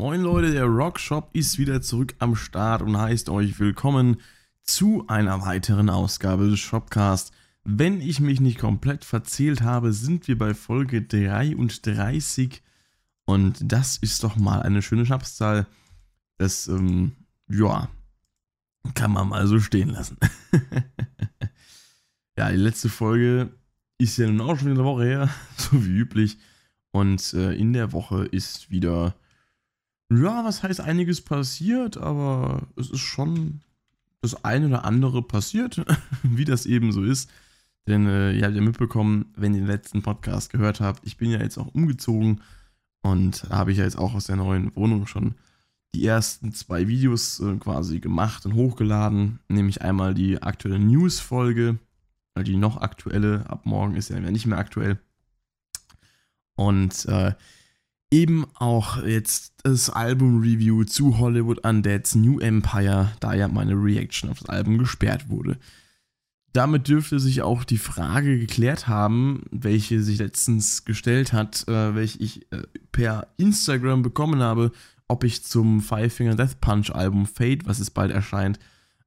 Moin Leute, der Rockshop ist wieder zurück am Start und heißt euch willkommen zu einer weiteren Ausgabe des Shopcast. Wenn ich mich nicht komplett verzählt habe, sind wir bei Folge 33 und das ist doch mal eine schöne Schnapszahl. Das, ähm, ja, kann man mal so stehen lassen. ja, die letzte Folge ist ja nun auch schon eine Woche her, so wie üblich. Und äh, in der Woche ist wieder ja, was heißt einiges passiert, aber es ist schon das eine oder andere passiert, wie das eben so ist. Denn äh, ihr habt ja mitbekommen, wenn ihr den letzten Podcast gehört habt, ich bin ja jetzt auch umgezogen und habe ich ja jetzt auch aus der neuen Wohnung schon die ersten zwei Videos äh, quasi gemacht und hochgeladen. Nämlich einmal die aktuelle News-Folge, die noch aktuelle, ab morgen ist ja nicht mehr aktuell. Und äh, eben auch jetzt das Album-Review zu Hollywood Undead's New Empire, da ja meine Reaction auf das Album gesperrt wurde. Damit dürfte sich auch die Frage geklärt haben, welche sich letztens gestellt hat, äh, welche ich äh, per Instagram bekommen habe, ob ich zum Five Finger Death Punch Album Fate, was es bald erscheint,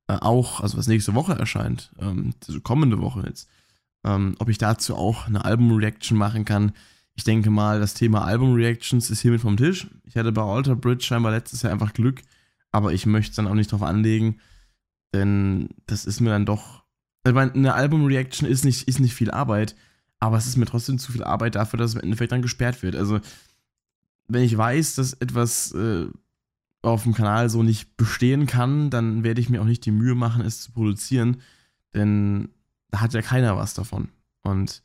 äh, auch, also was nächste Woche erscheint, ähm, also kommende Woche jetzt, ähm, ob ich dazu auch eine Album-Reaction machen kann. Ich denke mal, das Thema Album-Reactions ist hiermit vom Tisch. Ich hatte bei Alter Bridge scheinbar letztes Jahr einfach Glück, aber ich möchte es dann auch nicht drauf anlegen, denn das ist mir dann doch. Ich meine, eine Album-Reaction ist nicht, ist nicht viel Arbeit, aber es ist mir trotzdem zu viel Arbeit dafür, dass es im Endeffekt dann gesperrt wird. Also, wenn ich weiß, dass etwas äh, auf dem Kanal so nicht bestehen kann, dann werde ich mir auch nicht die Mühe machen, es zu produzieren, denn da hat ja keiner was davon. Und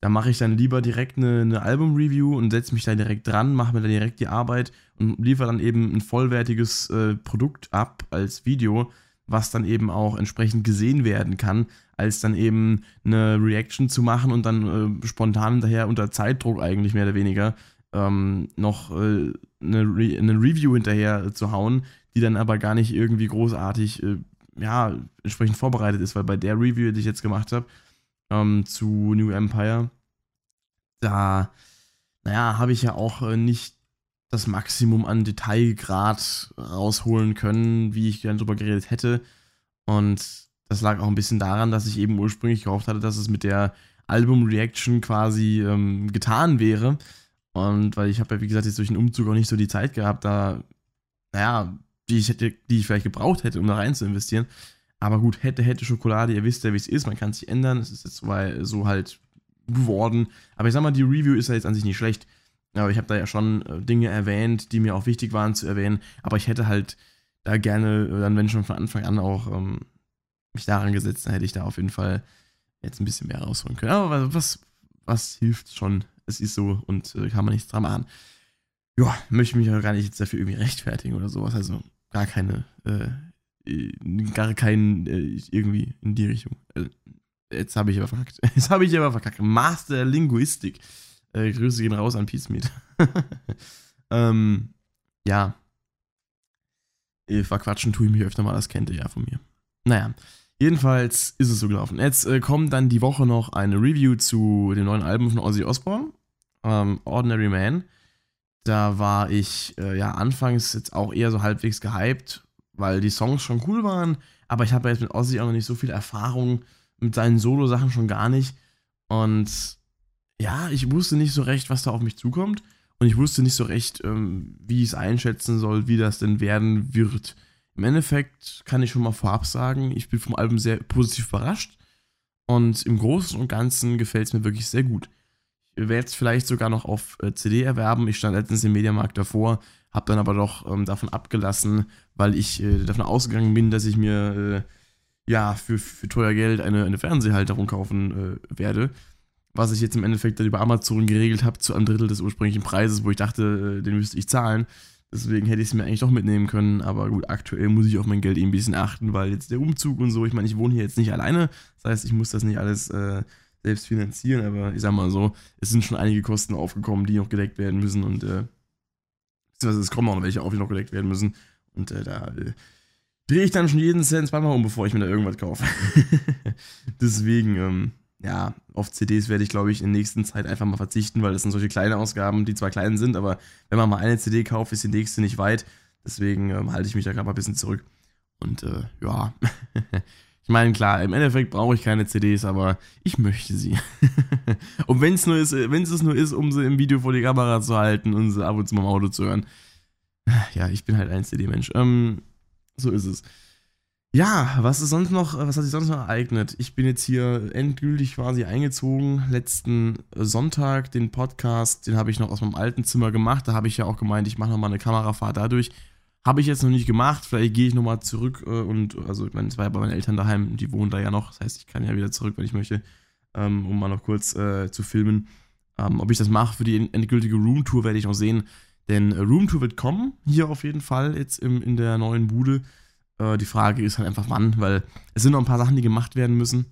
da mache ich dann lieber direkt eine, eine Album-Review und setze mich da direkt dran, mache mir dann direkt die Arbeit und liefere dann eben ein vollwertiges äh, Produkt ab als Video, was dann eben auch entsprechend gesehen werden kann, als dann eben eine Reaction zu machen und dann äh, spontan hinterher unter Zeitdruck eigentlich mehr oder weniger ähm, noch äh, eine, Re eine, Review hinterher zu hauen, die dann aber gar nicht irgendwie großartig äh, ja, entsprechend vorbereitet ist, weil bei der Review, die ich jetzt gemacht habe, ähm, zu New Empire, da, naja, habe ich ja auch äh, nicht das Maximum an Detailgrad rausholen können, wie ich gerne drüber geredet hätte. Und das lag auch ein bisschen daran, dass ich eben ursprünglich gehofft hatte, dass es mit der Album-Reaction quasi ähm, getan wäre. Und weil ich habe ja, wie gesagt, jetzt durch den Umzug auch nicht so die Zeit gehabt, da, naja, die ich, hätte, die ich vielleicht gebraucht hätte, um da rein zu investieren. Aber gut, hätte, hätte Schokolade, ihr wisst ja, wie es ist, man kann sich ändern. Es ist jetzt so halt geworden. Aber ich sag mal, die Review ist ja jetzt an sich nicht schlecht. Aber ich habe da ja schon äh, Dinge erwähnt, die mir auch wichtig waren zu erwähnen. Aber ich hätte halt da gerne, äh, dann wenn schon von Anfang an auch ähm, mich daran gesetzt, dann hätte ich da auf jeden Fall jetzt ein bisschen mehr rausholen können. Aber was, was hilft schon? Es ist so und äh, kann man nichts dran machen. Ja, möchte mich auch gar nicht jetzt dafür irgendwie rechtfertigen oder sowas. Also gar keine äh, gar keinen äh, irgendwie in die Richtung. Also, jetzt habe ich aber verkackt. Jetzt habe ich aber verkackt. Master Linguistik. Äh, Grüße gehen raus an Peace Meet. ähm, ja. Äh, verquatschen tue ich mich öfter mal, das kennt ihr ja von mir. Naja, jedenfalls ist es so gelaufen. Jetzt äh, kommt dann die Woche noch eine Review zu dem neuen Album von Ozzy Osbourne, ähm, Ordinary Man. Da war ich äh, ja anfangs jetzt auch eher so halbwegs gehypt, weil die Songs schon cool waren, aber ich habe jetzt mit Ozzy auch noch nicht so viel Erfahrung, mit seinen Solo-Sachen schon gar nicht. Und ja, ich wusste nicht so recht, was da auf mich zukommt. Und ich wusste nicht so recht, ähm, wie ich es einschätzen soll, wie das denn werden wird. Im Endeffekt kann ich schon mal vorab sagen, ich bin vom Album sehr positiv überrascht. Und im Großen und Ganzen gefällt es mir wirklich sehr gut. Ich werde es vielleicht sogar noch auf äh, CD erwerben. Ich stand letztens im Mediamarkt davor, habe dann aber doch ähm, davon abgelassen, weil ich äh, davon ausgegangen bin, dass ich mir äh, ja für, für teuer Geld eine, eine Fernsehhalterung kaufen äh, werde. Was ich jetzt im Endeffekt dann über Amazon geregelt habe zu einem Drittel des ursprünglichen Preises, wo ich dachte, äh, den müsste ich zahlen. Deswegen hätte ich es mir eigentlich doch mitnehmen können. Aber gut, aktuell muss ich auf mein Geld eben ein bisschen achten, weil jetzt der Umzug und so, ich meine, ich wohne hier jetzt nicht alleine. Das heißt, ich muss das nicht alles äh, selbst finanzieren. Aber ich sag mal so, es sind schon einige Kosten aufgekommen, die noch gedeckt werden müssen. Und äh, beziehungsweise es kommen auch noch welche auf, die noch gedeckt werden müssen. Und äh, da äh, drehe ich dann schon jeden Cent zweimal um, bevor ich mir da irgendwas kaufe. Deswegen, ähm, ja, auf CDs werde ich, glaube ich, in der nächsten Zeit einfach mal verzichten, weil das sind solche kleine Ausgaben, die zwar klein sind, aber wenn man mal eine CD kauft, ist die nächste nicht weit. Deswegen ähm, halte ich mich da gerade mal ein bisschen zurück. Und äh, ja, ich meine, klar, im Endeffekt brauche ich keine CDs, aber ich möchte sie. und wenn es nur ist, wenn es nur ist, um sie im Video vor die Kamera zu halten und sie ab und zu mal im Auto zu hören. Ja, ich bin halt ein CD-Mensch. Ähm, so ist es. Ja, was ist sonst noch, was hat sich sonst noch ereignet? Ich bin jetzt hier endgültig quasi eingezogen. Letzten Sonntag den Podcast, den habe ich noch aus meinem alten Zimmer gemacht. Da habe ich ja auch gemeint, ich mache nochmal eine Kamerafahrt dadurch. Habe ich jetzt noch nicht gemacht. Vielleicht gehe ich nochmal zurück äh, und, also ich meine, es war ja bei meinen Eltern daheim, die wohnen da ja noch. Das heißt, ich kann ja wieder zurück, wenn ich möchte, ähm, um mal noch kurz äh, zu filmen. Ähm, ob ich das mache für die endgültige Roomtour, werde ich noch sehen. Denn äh, Roomtour wird kommen, hier auf jeden Fall, jetzt im, in der neuen Bude. Äh, die Frage ist halt einfach wann, weil es sind noch ein paar Sachen, die gemacht werden müssen.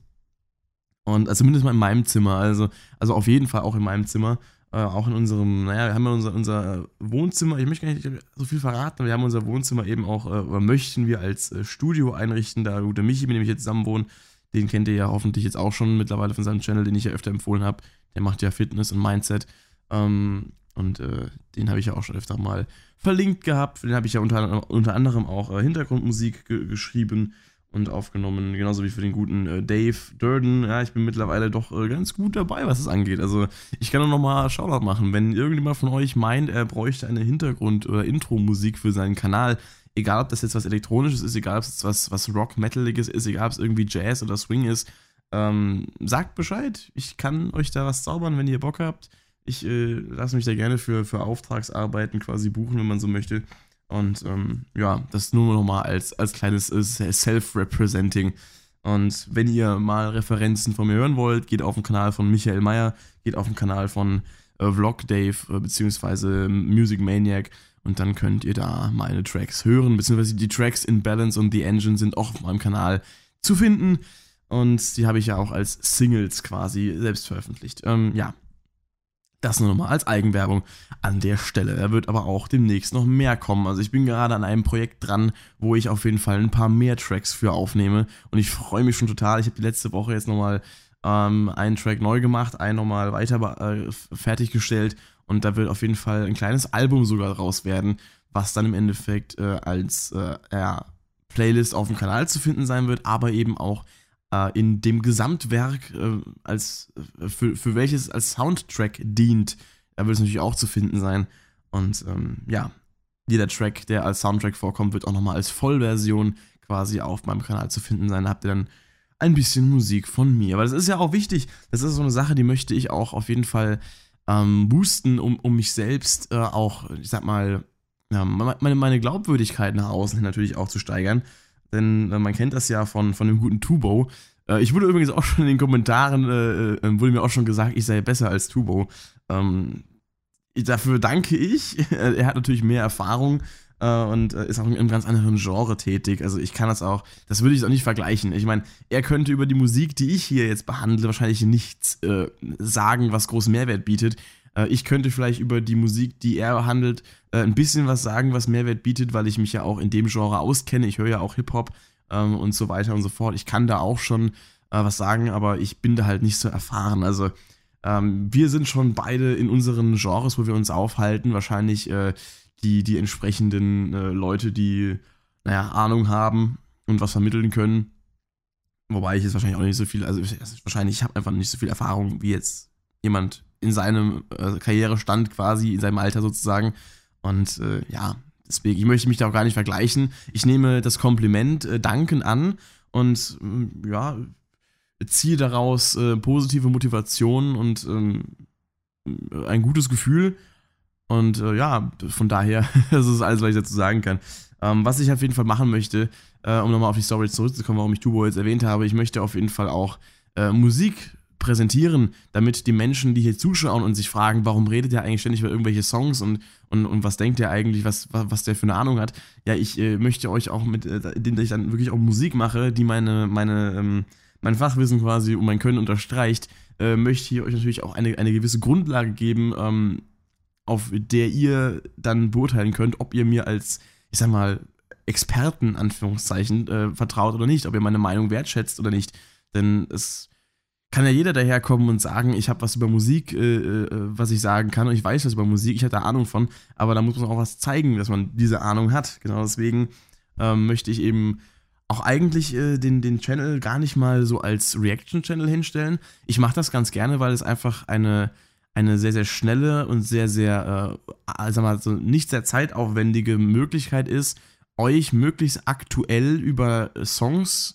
Und also zumindest mal in meinem Zimmer, also, also auf jeden Fall auch in meinem Zimmer. Äh, auch in unserem, naja, wir haben ja unser, unser Wohnzimmer, ich möchte gar nicht so viel verraten, wir haben unser Wohnzimmer eben auch, äh, oder möchten wir als äh, Studio einrichten, da gut, der Michi, mit dem ich jetzt zusammen wohne, den kennt ihr ja hoffentlich jetzt auch schon mittlerweile von seinem Channel, den ich ja öfter empfohlen habe. Der macht ja Fitness und Mindset. Ähm, und äh, den habe ich ja auch schon öfter mal verlinkt gehabt. Für den habe ich ja unter, unter anderem auch äh, Hintergrundmusik ge geschrieben und aufgenommen, genauso wie für den guten äh, Dave Durden. Ja, ich bin mittlerweile doch äh, ganz gut dabei, was es angeht. Also ich kann nur noch mal Shoutout machen, wenn irgendjemand von euch meint, er bräuchte eine Hintergrund- oder Intro-Musik für seinen Kanal, egal ob das jetzt was Elektronisches ist, egal ob es was, was Rock-Metaliges ist, egal ob es irgendwie Jazz oder Swing ist, ähm, sagt Bescheid. Ich kann euch da was zaubern, wenn ihr Bock habt. Ich äh, lasse mich da gerne für, für Auftragsarbeiten quasi buchen, wenn man so möchte. Und ähm, ja, das nur nochmal als, als kleines äh, Self-Representing. Und wenn ihr mal Referenzen von mir hören wollt, geht auf den Kanal von Michael Meyer, geht auf den Kanal von äh, Vlog Dave, äh, beziehungsweise Music Maniac. Und dann könnt ihr da meine Tracks hören, beziehungsweise die Tracks in Balance und The Engine sind auch auf meinem Kanal zu finden. Und die habe ich ja auch als Singles quasi selbst veröffentlicht. Ähm, ja, das nur nochmal als Eigenwerbung an der Stelle. Er wird aber auch demnächst noch mehr kommen. Also ich bin gerade an einem Projekt dran, wo ich auf jeden Fall ein paar mehr Tracks für aufnehme. Und ich freue mich schon total. Ich habe die letzte Woche jetzt nochmal ähm, einen Track neu gemacht, einen nochmal weiter äh, fertiggestellt. Und da wird auf jeden Fall ein kleines Album sogar raus werden, was dann im Endeffekt äh, als äh, ja, Playlist auf dem Kanal zu finden sein wird, aber eben auch in dem Gesamtwerk, äh, als, äh, für, für welches als Soundtrack dient, da wird es natürlich auch zu finden sein. Und ähm, ja, jeder Track, der als Soundtrack vorkommt, wird auch nochmal als Vollversion quasi auf meinem Kanal zu finden sein. Da habt ihr dann ein bisschen Musik von mir. Aber das ist ja auch wichtig. Das ist so eine Sache, die möchte ich auch auf jeden Fall ähm, boosten, um, um mich selbst äh, auch, ich sag mal, ja, meine, meine Glaubwürdigkeit nach außen hin natürlich auch zu steigern. Denn äh, man kennt das ja von, von dem guten Tubo. Äh, ich wurde übrigens auch schon in den Kommentaren, äh, äh wurde mir auch schon gesagt, ich sei besser als Tubo. Ähm, dafür danke ich. er hat natürlich mehr Erfahrung und ist auch in einem ganz anderen Genre tätig. Also ich kann das auch, das würde ich auch nicht vergleichen. Ich meine, er könnte über die Musik, die ich hier jetzt behandle, wahrscheinlich nichts sagen, was großen Mehrwert bietet. Äh, ich könnte vielleicht über die Musik, die er behandelt, äh, ein bisschen was sagen, was Mehrwert bietet, weil ich mich ja auch in dem Genre auskenne. Ich höre ja auch Hip-Hop ähm, und so weiter und so fort. Ich kann da auch schon äh, was sagen, aber ich bin da halt nicht so erfahren. Also ähm, wir sind schon beide in unseren Genres, wo wir uns aufhalten, wahrscheinlich äh, die, die entsprechenden äh, Leute, die, naja, Ahnung haben und was vermitteln können. Wobei ich jetzt wahrscheinlich auch nicht so viel, also wahrscheinlich, ich habe einfach nicht so viel Erfahrung wie jetzt jemand in seinem äh, Karrierestand quasi, in seinem Alter sozusagen. Und äh, ja, deswegen, ich möchte mich da auch gar nicht vergleichen. Ich nehme das Kompliment äh, Danken an und äh, ja, ziehe daraus äh, positive Motivation und ähm, ein gutes Gefühl. Und äh, ja, von daher, das ist alles, was ich dazu sagen kann. Ähm, was ich auf jeden Fall machen möchte, äh, um nochmal auf die Story zurückzukommen, warum ich Tubo jetzt erwähnt habe, ich möchte auf jeden Fall auch äh, Musik präsentieren, damit die Menschen, die hier zuschauen und sich fragen, warum redet der eigentlich ständig über irgendwelche Songs und, und, und was denkt der eigentlich, was, was, der für eine Ahnung hat. Ja, ich äh, möchte euch auch mit, äh, indem ich dann wirklich auch Musik mache, die meine, meine, ähm, mein Fachwissen quasi und mein Können unterstreicht, äh, möchte ich euch natürlich auch eine, eine gewisse Grundlage geben, ähm, auf der ihr dann beurteilen könnt, ob ihr mir als, ich sag mal, Experten, Anführungszeichen, äh, vertraut oder nicht, ob ihr meine Meinung wertschätzt oder nicht. Denn es kann ja jeder daherkommen und sagen, ich habe was über Musik, äh, äh, was ich sagen kann und ich weiß was über Musik, ich da Ahnung von, aber da muss man auch was zeigen, dass man diese Ahnung hat. Genau deswegen ähm, möchte ich eben auch eigentlich äh, den, den Channel gar nicht mal so als Reaction-Channel hinstellen. Ich mache das ganz gerne, weil es einfach eine, eine sehr, sehr schnelle und sehr, sehr, äh, sag mal, so nicht sehr zeitaufwendige Möglichkeit ist, euch möglichst aktuell über Songs,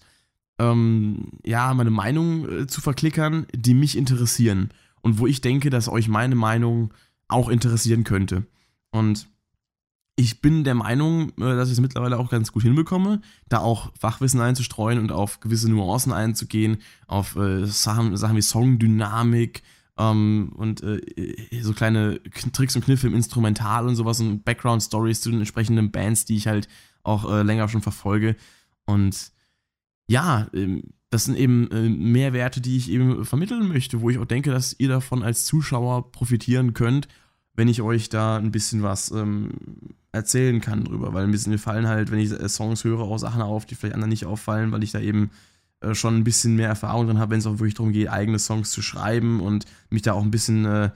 ähm, ja, meine Meinung äh, zu verklickern, die mich interessieren und wo ich denke, dass euch meine Meinung auch interessieren könnte. Und ich bin der Meinung, äh, dass ich es mittlerweile auch ganz gut hinbekomme, da auch Fachwissen einzustreuen und auf gewisse Nuancen einzugehen, auf äh, Sachen, Sachen wie Songdynamik ähm, und äh, so kleine Tricks und Kniffe im Instrumental und sowas und Background-Stories zu den entsprechenden Bands, die ich halt auch äh, länger schon verfolge. Und ja, ähm, das sind eben äh, Mehrwerte, die ich eben vermitteln möchte, wo ich auch denke, dass ihr davon als Zuschauer profitieren könnt, wenn ich euch da ein bisschen was ähm, erzählen kann drüber, weil ein bisschen mir fallen halt, wenn ich äh, Songs höre, auch Sachen auf, die vielleicht anderen nicht auffallen, weil ich da eben äh, schon ein bisschen mehr Erfahrung drin habe, wenn es auch wirklich darum geht, eigene Songs zu schreiben und mich da auch ein bisschen äh,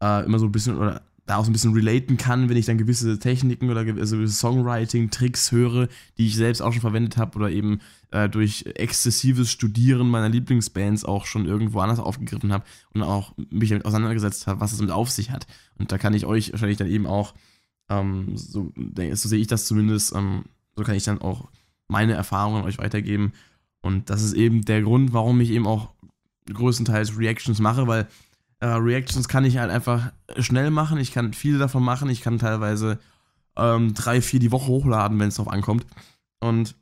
immer so ein bisschen oder da auch so ein bisschen relaten kann, wenn ich dann gewisse Techniken oder also Songwriting-Tricks höre, die ich selbst auch schon verwendet habe oder eben äh, durch exzessives Studieren meiner Lieblingsbands auch schon irgendwo anders aufgegriffen habe und auch mich damit auseinandergesetzt habe, was es mit auf sich hat. Und da kann ich euch wahrscheinlich dann eben auch, ähm, so, so sehe ich das zumindest, ähm, so kann ich dann auch meine Erfahrungen euch weitergeben. Und das ist eben der Grund, warum ich eben auch größtenteils Reactions mache, weil äh, Reactions kann ich halt einfach schnell machen. Ich kann viele davon machen. Ich kann teilweise ähm, drei, vier die Woche hochladen, wenn es drauf ankommt. Und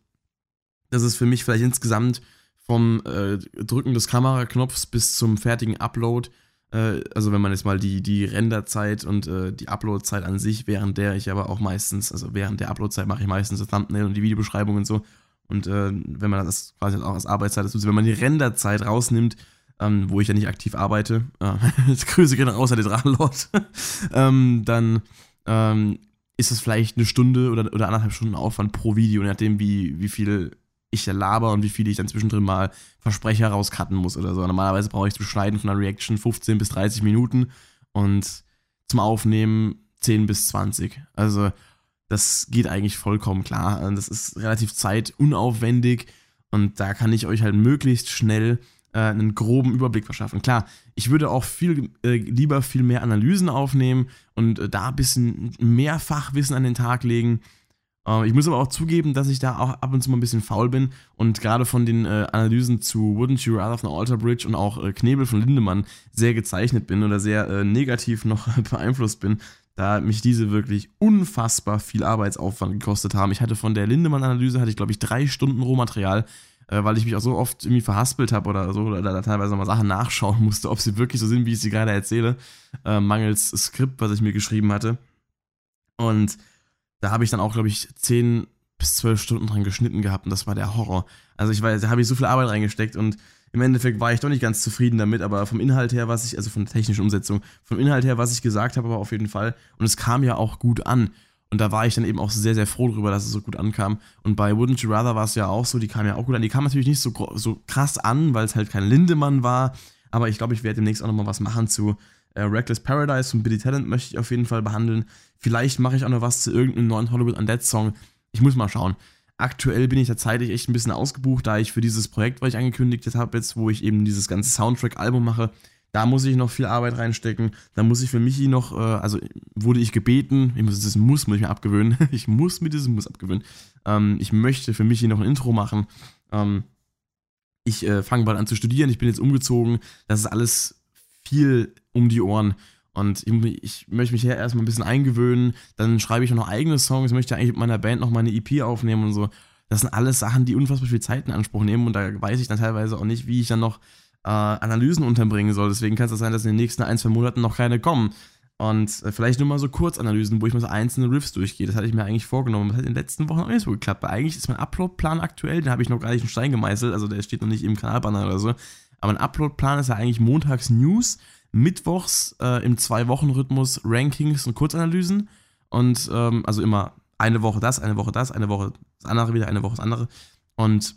das ist für mich vielleicht insgesamt vom äh, Drücken des Kameraknopfs bis zum fertigen Upload, äh, also wenn man jetzt mal die, die Renderzeit und äh, die Uploadzeit an sich, während der ich aber auch meistens, also während der Uploadzeit mache ich meistens das Thumbnail und die Videobeschreibung und so. Und äh, wenn man das quasi auch als Arbeitszeit, also wenn man die Renderzeit rausnimmt, ähm, wo ich ja nicht aktiv arbeite, äh, Grüße gehen raus an den Drachenlord, ähm, dann ähm, ist es vielleicht eine Stunde oder, oder anderthalb Stunden Aufwand pro Video, je nachdem, wie, wie viel ich da laber und wie viel ich dann zwischendrin mal Versprecher rauscutten muss oder so. Normalerweise brauche ich zum Schneiden von einer Reaction 15 bis 30 Minuten und zum Aufnehmen 10 bis 20. Also das geht eigentlich vollkommen klar. Das ist relativ zeitunaufwendig und da kann ich euch halt möglichst schnell äh, einen groben Überblick verschaffen. Klar, ich würde auch viel äh, lieber viel mehr Analysen aufnehmen und äh, da ein bisschen mehr Fachwissen an den Tag legen. Äh, ich muss aber auch zugeben, dass ich da auch ab und zu mal ein bisschen faul bin und gerade von den äh, Analysen zu Wouldn't You Rather von Alter Bridge und auch äh, Knebel von Lindemann sehr gezeichnet bin oder sehr negativ noch beeinflusst bin da mich diese wirklich unfassbar viel Arbeitsaufwand gekostet haben. Ich hatte von der Lindemann-Analyse, hatte ich glaube ich drei Stunden Rohmaterial äh, weil ich mich auch so oft irgendwie verhaspelt habe oder so, oder da teilweise mal Sachen nachschauen musste, ob sie wirklich so sind, wie ich sie gerade erzähle, äh, mangels Skript, was ich mir geschrieben hatte. Und da habe ich dann auch, glaube ich, 10 bis 12 Stunden dran geschnitten gehabt und das war der Horror. Also ich weiß, da habe ich so viel Arbeit reingesteckt und im Endeffekt war ich doch nicht ganz zufrieden damit, aber vom Inhalt her, was ich, also von der technischen Umsetzung, vom Inhalt her, was ich gesagt habe, aber auf jeden Fall. Und es kam ja auch gut an. Und da war ich dann eben auch sehr, sehr froh darüber, dass es so gut ankam. Und bei Wouldn't You Rather war es ja auch so, die kam ja auch gut an. Die kam natürlich nicht so, so krass an, weil es halt kein Lindemann war. Aber ich glaube, ich werde demnächst auch nochmal was machen zu äh, Reckless Paradise von Billy Talent, möchte ich auf jeden Fall behandeln. Vielleicht mache ich auch noch was zu irgendeinem neuen Hollywood Undead Song. Ich muss mal schauen. Aktuell bin ich da zeitlich echt ein bisschen ausgebucht, da ich für dieses Projekt, was ich angekündigt habe, jetzt, wo ich eben dieses ganze Soundtrack-Album mache, da muss ich noch viel Arbeit reinstecken. Da muss ich für Michi noch, äh, also wurde ich gebeten, ich muss, das muss, muss ich mir abgewöhnen. ich muss mir dieses Muss abgewöhnen. Ähm, ich möchte für Michi noch ein Intro machen. Ähm, ich äh, fange bald an zu studieren, ich bin jetzt umgezogen. Das ist alles viel um die Ohren. Und ich, ich möchte mich hier erstmal ein bisschen eingewöhnen. Dann schreibe ich noch eigene Songs. Ich möchte eigentlich mit meiner Band noch mal eine EP aufnehmen und so. Das sind alles Sachen, die unfassbar viel Zeit in Anspruch nehmen. Und da weiß ich dann teilweise auch nicht, wie ich dann noch äh, Analysen unterbringen soll. Deswegen kann es sein, dass in den nächsten ein, zwei Monaten noch keine kommen. Und äh, vielleicht nur mal so Kurzanalysen, wo ich mal so einzelne Riffs durchgehe. Das hatte ich mir eigentlich vorgenommen. Das hat in den letzten Wochen auch nicht so geklappt. Weil eigentlich ist mein Upload-Plan aktuell, den habe ich noch gar nicht in Stein gemeißelt. Also der steht noch nicht im Kanalbanner oder so. Aber ein Upload-Plan ist ja eigentlich montags News, mittwochs äh, im Zwei-Wochen-Rhythmus Rankings und Kurzanalysen. Und ähm, also immer eine Woche das, eine Woche das, eine Woche das andere wieder, eine Woche das andere. Und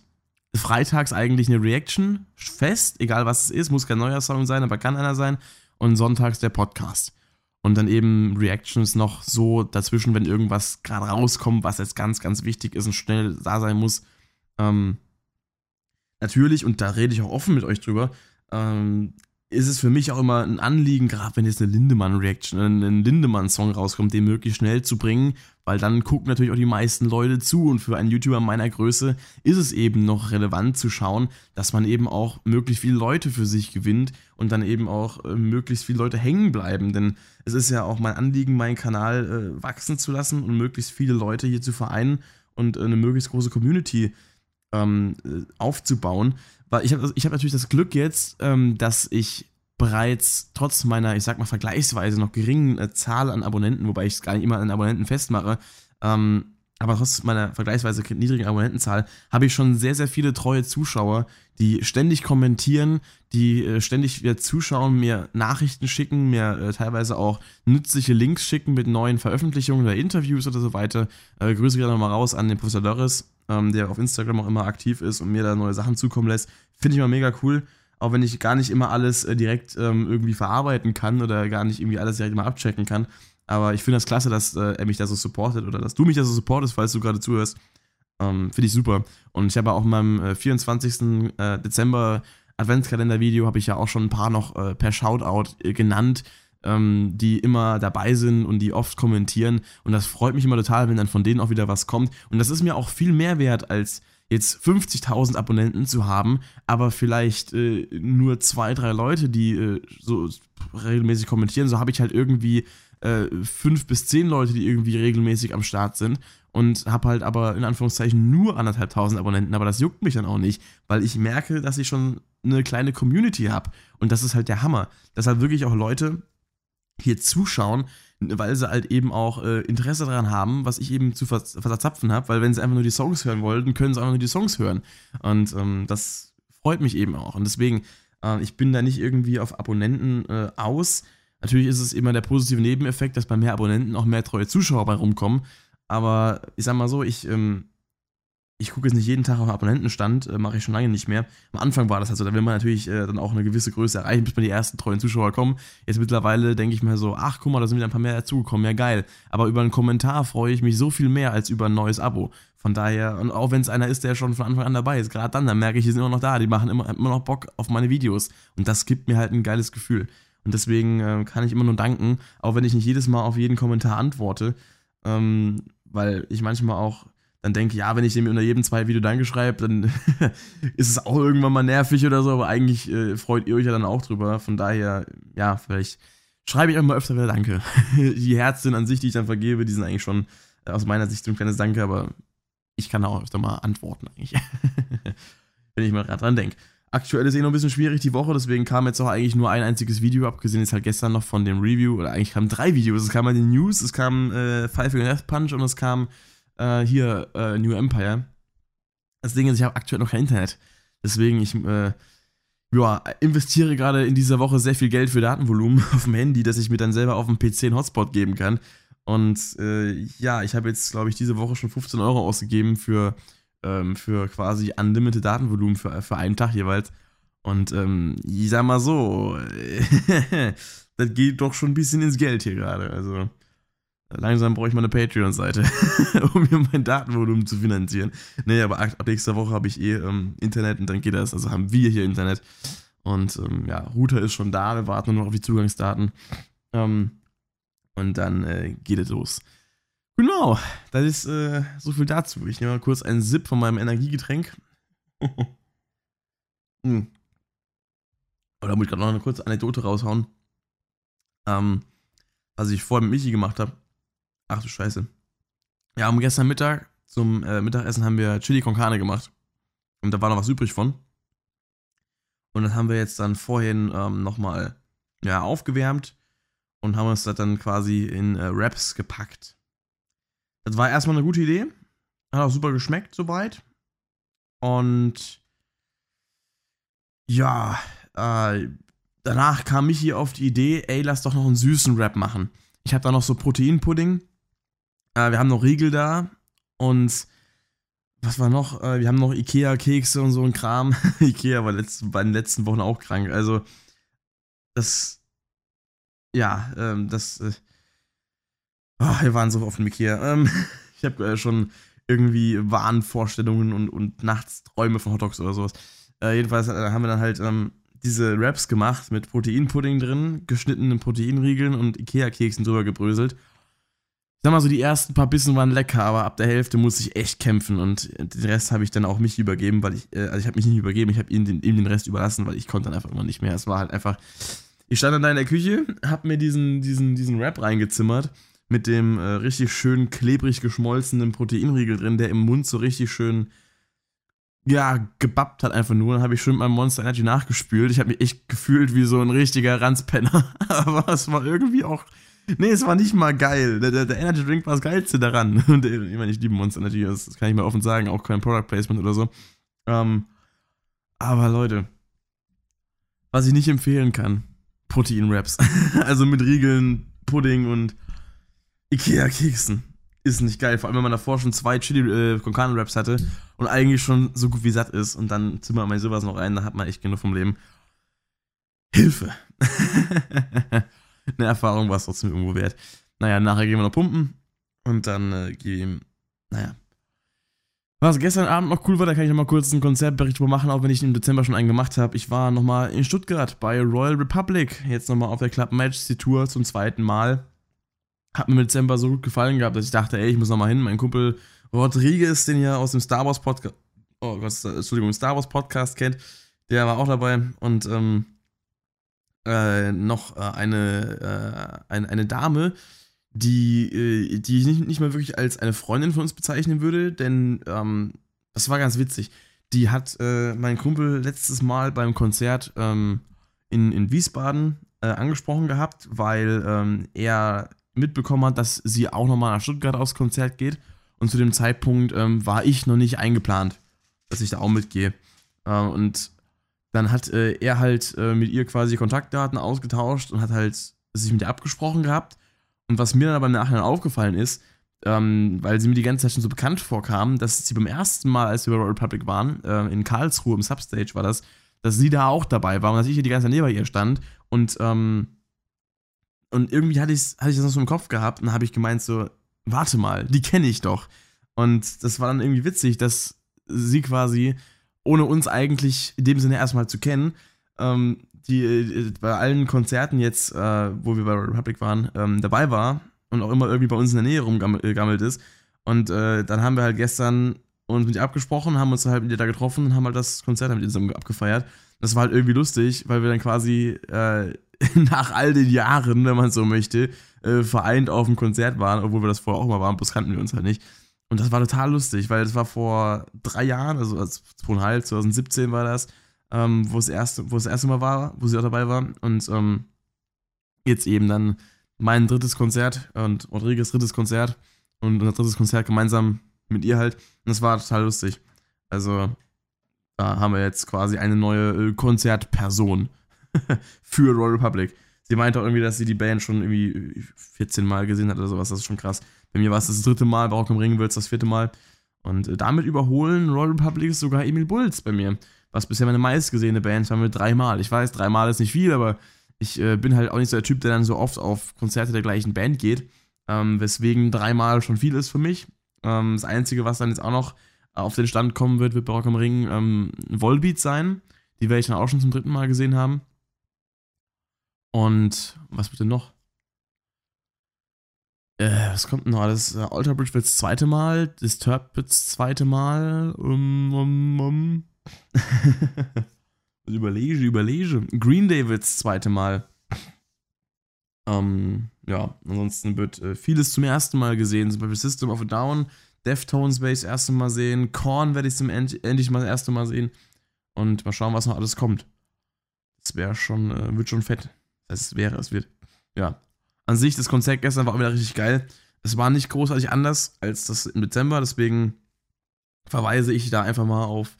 freitags eigentlich eine Reaction fest, egal was es ist, muss kein neuer Song sein, aber kann einer sein. Und sonntags der Podcast. Und dann eben Reactions noch so dazwischen, wenn irgendwas gerade rauskommt, was jetzt ganz, ganz wichtig ist und schnell da sein muss. Ähm, natürlich, und da rede ich auch offen mit euch drüber, ähm, ist es für mich auch immer ein Anliegen, gerade wenn jetzt eine Lindemann-Reaction, ein Lindemann-Song rauskommt, den möglichst schnell zu bringen, weil dann gucken natürlich auch die meisten Leute zu und für einen YouTuber meiner Größe ist es eben noch relevant zu schauen, dass man eben auch möglichst viele Leute für sich gewinnt und dann eben auch äh, möglichst viele Leute hängen bleiben, denn es ist ja auch mein Anliegen, meinen Kanal äh, wachsen zu lassen und möglichst viele Leute hier zu vereinen und äh, eine möglichst große Community ähm, äh, aufzubauen weil ich habe ich hab natürlich das Glück jetzt, ähm, dass ich bereits trotz meiner, ich sag mal, vergleichsweise noch geringen äh, Zahl an Abonnenten, wobei ich es gar nicht immer an Abonnenten festmache, ähm, aber trotz meiner vergleichsweise niedrigen Abonnentenzahl habe ich schon sehr, sehr viele treue Zuschauer, die ständig kommentieren, die äh, ständig wieder zuschauen, mir Nachrichten schicken, mir äh, teilweise auch nützliche Links schicken mit neuen Veröffentlichungen oder Interviews oder so weiter. Äh, Grüße gerne nochmal raus an den Professor Doris, ähm, der auf Instagram auch immer aktiv ist und mir da neue Sachen zukommen lässt. Finde ich immer mega cool. Auch wenn ich gar nicht immer alles äh, direkt ähm, irgendwie verarbeiten kann oder gar nicht irgendwie alles direkt immer abchecken kann. Aber ich finde das klasse, dass äh, er mich da so supportet oder dass du mich da so supportest, falls du gerade zuhörst. Ähm, finde ich super. Und ich habe auch in meinem äh, 24. Äh, Dezember Adventskalender-Video habe ich ja auch schon ein paar noch äh, per Shoutout äh, genannt, ähm, die immer dabei sind und die oft kommentieren. Und das freut mich immer total, wenn dann von denen auch wieder was kommt. Und das ist mir auch viel mehr wert, als jetzt 50.000 Abonnenten zu haben, aber vielleicht äh, nur zwei, drei Leute, die äh, so regelmäßig kommentieren. So habe ich halt irgendwie äh, fünf bis zehn Leute, die irgendwie regelmäßig am Start sind und habe halt aber in Anführungszeichen nur anderthalb tausend Abonnenten, aber das juckt mich dann auch nicht, weil ich merke, dass ich schon eine kleine Community habe und das ist halt der Hammer, dass halt wirklich auch Leute hier zuschauen, weil sie halt eben auch äh, Interesse daran haben, was ich eben zu verzapfen habe, weil wenn sie einfach nur die Songs hören wollten, können sie einfach nur die Songs hören. Und ähm, das freut mich eben auch. Und deswegen, äh, ich bin da nicht irgendwie auf Abonnenten äh, aus. Natürlich ist es immer der positive Nebeneffekt, dass bei mehr Abonnenten auch mehr treue Zuschauer bei rumkommen. Aber ich sag mal so, ich ähm, ich gucke jetzt nicht jeden Tag auf Abonnentenstand, äh, mache ich schon lange nicht mehr. Am Anfang war das halt so, da will man natürlich äh, dann auch eine gewisse Größe erreichen, bis man die ersten treuen Zuschauer kommen. Jetzt mittlerweile denke ich mir so, ach guck mal, da sind wieder ein paar mehr dazugekommen, ja geil. Aber über einen Kommentar freue ich mich so viel mehr als über ein neues Abo. Von daher, und auch wenn es einer ist, der schon von Anfang an dabei ist, gerade dann, dann merke ich, die sind immer noch da, die machen immer, immer noch Bock auf meine Videos. Und das gibt mir halt ein geiles Gefühl. Und deswegen äh, kann ich immer nur danken, auch wenn ich nicht jedes Mal auf jeden Kommentar antworte, ähm, weil ich manchmal auch dann denke, ja, wenn ich dem unter jedem zwei Video Danke schreibe, dann ist es auch irgendwann mal nervig oder so, aber eigentlich äh, freut ihr euch ja dann auch drüber. Von daher, ja, vielleicht schreibe ich einfach mal öfter wieder Danke. die Herzen an sich, die ich dann vergebe, die sind eigentlich schon äh, aus meiner Sicht ein kleines Danke, aber ich kann auch öfter mal antworten eigentlich. wenn ich mal dran denke. Aktuell ist eh noch ein bisschen schwierig die Woche, deswegen kam jetzt auch eigentlich nur ein einziges Video, abgesehen jetzt halt gestern noch von dem Review, oder eigentlich kamen drei Videos. Es kam mal die News, es kam äh, Five Finger Death Punch und es kam äh, hier äh, New Empire. Das Ding ist, ich habe aktuell noch kein Internet. Deswegen, ich äh, ja, investiere gerade in dieser Woche sehr viel Geld für Datenvolumen auf dem Handy, dass ich mir dann selber auf dem PC einen Hotspot geben kann. Und äh, ja, ich habe jetzt, glaube ich, diese Woche schon 15 Euro ausgegeben für, ähm, für quasi unlimited Datenvolumen für, für einen Tag jeweils. Und ähm, ich sag mal so, das geht doch schon ein bisschen ins Geld hier gerade. Also Langsam brauche ich mal eine Patreon-Seite, um mir mein Datenvolumen zu finanzieren. Nee, aber ab nächster Woche habe ich eh ähm, Internet und dann geht das. Also haben wir hier Internet. Und ähm, ja, Router ist schon da, wir warten nur noch auf die Zugangsdaten. Ähm, und dann äh, geht es los. Genau, das ist äh, so viel dazu. Ich nehme mal kurz einen Sip von meinem Energiegetränk. hm. Oder muss ich gerade noch eine kurze Anekdote raushauen. Ähm, was ich vorher mit Michi gemacht habe. Ach du Scheiße. Ja, um gestern Mittag zum äh, Mittagessen haben wir Chili con Carne gemacht. Und da war noch was übrig von. Und das haben wir jetzt dann vorhin ähm, nochmal ja, aufgewärmt und haben uns das dann quasi in äh, Wraps gepackt. Das war erstmal eine gute Idee. Hat auch super geschmeckt soweit. Und ja, äh, danach kam Michi auf die Idee, ey, lass doch noch einen süßen Wrap machen. Ich habe da noch so Proteinpudding äh, wir haben noch Riegel da und was war noch? Äh, wir haben noch Ikea-Kekse und so ein Kram. Ikea war letzt, bei den letzten Wochen auch krank. Also, das, ja, ähm, das, äh, oh, wir waren so oft im Ikea. Ähm, ich habe äh, schon irgendwie Wahnvorstellungen und, und Nachtsträume von Hotdogs oder sowas. Äh, jedenfalls äh, haben wir dann halt ähm, diese Wraps gemacht mit Proteinpudding drin, geschnittenen Proteinriegeln und Ikea-Keksen drüber gebröselt. Ich sag mal so, die ersten paar Bissen waren lecker, aber ab der Hälfte musste ich echt kämpfen und den Rest habe ich dann auch mich übergeben, weil ich, äh, also ich habe mich nicht übergeben, ich habe ihm den, ihm den Rest überlassen, weil ich konnte dann einfach immer nicht mehr. Es war halt einfach, ich stand dann da in der Küche, hab mir diesen, diesen, diesen Wrap reingezimmert mit dem äh, richtig schön klebrig geschmolzenen Proteinriegel drin, der im Mund so richtig schön ja, gebappt hat einfach nur. Dann habe ich schön mit meinem Monster Energy nachgespült. Ich habe mich echt gefühlt wie so ein richtiger Ranzpenner. Aber es war irgendwie auch. Nee, es war nicht mal geil. Der, der, der Energy Drink war das Geilste daran. Und äh, ich meine, ich liebe Monster Energy, das kann ich mal offen sagen. Auch kein Product Placement oder so. Ähm, aber Leute, was ich nicht empfehlen kann: Protein-Wraps. also mit Riegeln, Pudding und Ikea-Keksen ist nicht geil. Vor allem, wenn man davor schon zwei Chili äh, Raps hatte und eigentlich schon so gut wie satt ist und dann zimmert man sowas noch rein, dann hat man echt genug vom Leben. Hilfe. Eine Erfahrung war es trotzdem irgendwo wert. Naja, nachher gehen wir noch pumpen und dann äh, gehen, naja. Was gestern Abend noch cool war, da kann ich noch mal kurz einen Konzertbericht drüber machen, auch wenn ich im Dezember schon einen gemacht habe. Ich war nochmal in Stuttgart bei Royal Republic, jetzt nochmal auf der Club Majesty Tour zum zweiten Mal hat mir im Dezember so gut gefallen gehabt, dass ich dachte, ey, ich muss nochmal hin. Mein Kumpel Rodriguez, den ihr aus dem Star Wars Podcast, oh Gott, Entschuldigung, Star Wars Podcast kennt, der war auch dabei und ähm, äh, noch äh, eine, äh, eine, eine Dame, die, äh, die ich nicht, nicht mal wirklich als eine Freundin von uns bezeichnen würde, denn ähm, das war ganz witzig. Die hat äh, mein Kumpel letztes Mal beim Konzert ähm, in, in Wiesbaden äh, angesprochen gehabt, weil ähm, er mitbekommen hat, dass sie auch nochmal nach Stuttgart aufs Konzert geht. Und zu dem Zeitpunkt ähm, war ich noch nicht eingeplant, dass ich da auch mitgehe. Äh, und dann hat äh, er halt äh, mit ihr quasi Kontaktdaten ausgetauscht und hat halt sich mit ihr abgesprochen gehabt. Und was mir dann aber im Nachhinein aufgefallen ist, ähm, weil sie mir die ganze Zeit schon so bekannt vorkam, dass sie beim ersten Mal, als wir bei Royal Republic waren, äh, in Karlsruhe im Substage war das, dass sie da auch dabei war und dass ich hier die ganze Zeit neben ihr stand. Und ähm, und irgendwie hatte, ich's, hatte ich das noch so im Kopf gehabt und habe ich gemeint so, warte mal, die kenne ich doch. Und das war dann irgendwie witzig, dass sie quasi, ohne uns eigentlich in dem Sinne erstmal zu kennen, ähm, die äh, bei allen Konzerten jetzt, äh, wo wir bei Republic waren, ähm, dabei war und auch immer irgendwie bei uns in der Nähe rumgammelt ist. Und äh, dann haben wir halt gestern uns mit ihr abgesprochen, haben uns halt mit ihr da getroffen und haben halt das Konzert mit ihr zusammen abgefeiert. Das war halt irgendwie lustig, weil wir dann quasi äh, nach all den Jahren, wenn man so möchte, äh, vereint auf dem Konzert waren, obwohl wir das vorher auch mal waren, bloß kannten wir uns halt nicht. Und das war total lustig, weil das war vor drei Jahren, also als zweieinhalb, 2017 war das, ähm, wo, es erste, wo das erste Mal war, wo sie auch dabei war. Und ähm, jetzt eben dann mein drittes Konzert und Rodriguez drittes Konzert und unser drittes Konzert gemeinsam mit ihr halt. Und das war total lustig. Also, da haben wir jetzt quasi eine neue äh, Konzertperson. für Royal Republic. Sie meinte auch irgendwie, dass sie die Band schon irgendwie 14 Mal gesehen hat oder sowas. Das ist schon krass. Bei mir war es das dritte Mal, bei Rock im Ring wird es das vierte Mal. Und äh, damit überholen Royal Republic sogar Emil Bulls bei mir. Was bisher meine meistgesehene Band war mit dreimal. Ich weiß, dreimal ist nicht viel, aber ich äh, bin halt auch nicht so der Typ, der dann so oft auf Konzerte der gleichen Band geht. Ähm, weswegen dreimal schon viel ist für mich. Ähm, das Einzige, was dann jetzt auch noch auf den Stand kommen wird, wird bei Rock am Ring ähm, Volbeat sein. Die werde ich dann auch schon zum dritten Mal gesehen haben. Und was bitte noch? Äh, was kommt denn noch alles? Uh, Alter Bridge wird das zweite Mal, Disturbed wird das zweite Mal. Um, um, um. überlege, überlege. Green Day wird das zweite Mal. Ähm, ja, ansonsten wird äh, vieles zum ersten Mal gesehen. Zum Beispiel System of a Down, Deftones werde ich das erste Mal sehen, Korn werde ich zum End endlich mal das erste Mal sehen. Und mal schauen, was noch alles kommt. Das wäre schon, äh, wird schon fett. Es wäre, es wird. Ja. An sich, das Konzert gestern war auch wieder richtig geil. Es war nicht großartig anders als das im Dezember, deswegen verweise ich da einfach mal auf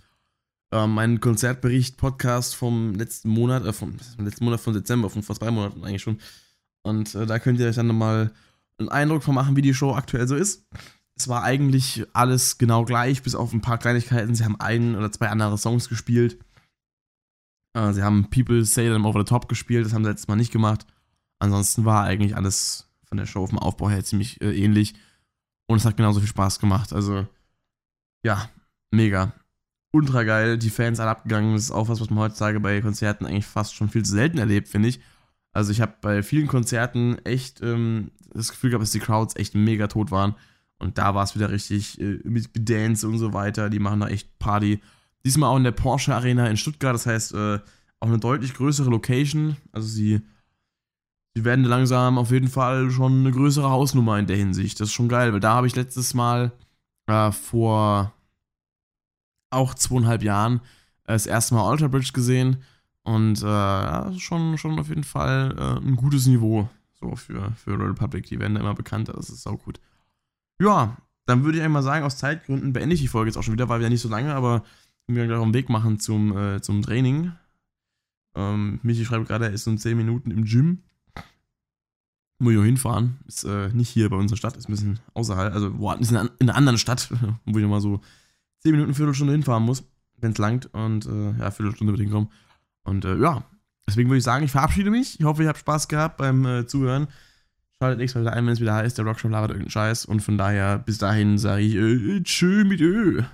äh, meinen Konzertbericht-Podcast vom letzten Monat, äh, vom, letzten Monat von Dezember, von vor zwei Monaten eigentlich schon. Und äh, da könnt ihr euch dann nochmal einen Eindruck von machen, wie die Show aktuell so ist. es war eigentlich alles genau gleich, bis auf ein paar Kleinigkeiten. Sie haben ein oder zwei andere Songs gespielt. Äh, sie haben People Say Them Over the Top gespielt, das haben sie letztes Mal nicht gemacht. Ansonsten war eigentlich alles von der Show vom Aufbau her ziemlich äh, ähnlich. Und es hat genauso viel Spaß gemacht. Also, ja, mega. Ultra geil, die Fans alle abgegangen. Das ist auch was, was man heutzutage bei Konzerten eigentlich fast schon viel zu selten erlebt, finde ich. Also, ich habe bei vielen Konzerten echt ähm, das Gefühl gehabt, dass die Crowds echt mega tot waren. Und da war es wieder richtig äh, mit Dance und so weiter. Die machen da echt Party. Diesmal auch in der Porsche Arena in Stuttgart. Das heißt, äh, auch eine deutlich größere Location. Also sie, sie werden langsam auf jeden Fall schon eine größere Hausnummer in der Hinsicht. Das ist schon geil, weil da habe ich letztes Mal äh, vor auch zweieinhalb Jahren äh, das erste Mal Ultra Bridge gesehen. Und äh, ja, schon, schon auf jeden Fall äh, ein gutes Niveau so für, für Republic. Die werden da immer bekannter. Das ist auch gut. Ja, dann würde ich einmal sagen, aus Zeitgründen beende ich die Folge jetzt auch schon wieder, weil wir ja nicht so lange, aber wir gleich auf den Weg machen zum, äh, zum Training. Ähm, Michi schreibt gerade, er ist so in 10 Minuten im Gym. Muss ich auch hinfahren. Ist äh, nicht hier bei unserer Stadt, ist ein bisschen außerhalb, also woanders in, in einer anderen Stadt, wo ich nochmal so 10 Minuten, Viertelstunde hinfahren muss, wenn es langt. Und äh, ja, Viertelstunde wird hinkommen. Und äh, ja, deswegen würde ich sagen, ich verabschiede mich. Ich hoffe, ihr habt Spaß gehabt beim äh, Zuhören. Schaltet nächstes Mal wieder ein, wenn es wieder heißt, der Rockshop labert irgendeinen Scheiß. Und von daher, bis dahin sage ich, äh, tschö mit Ö.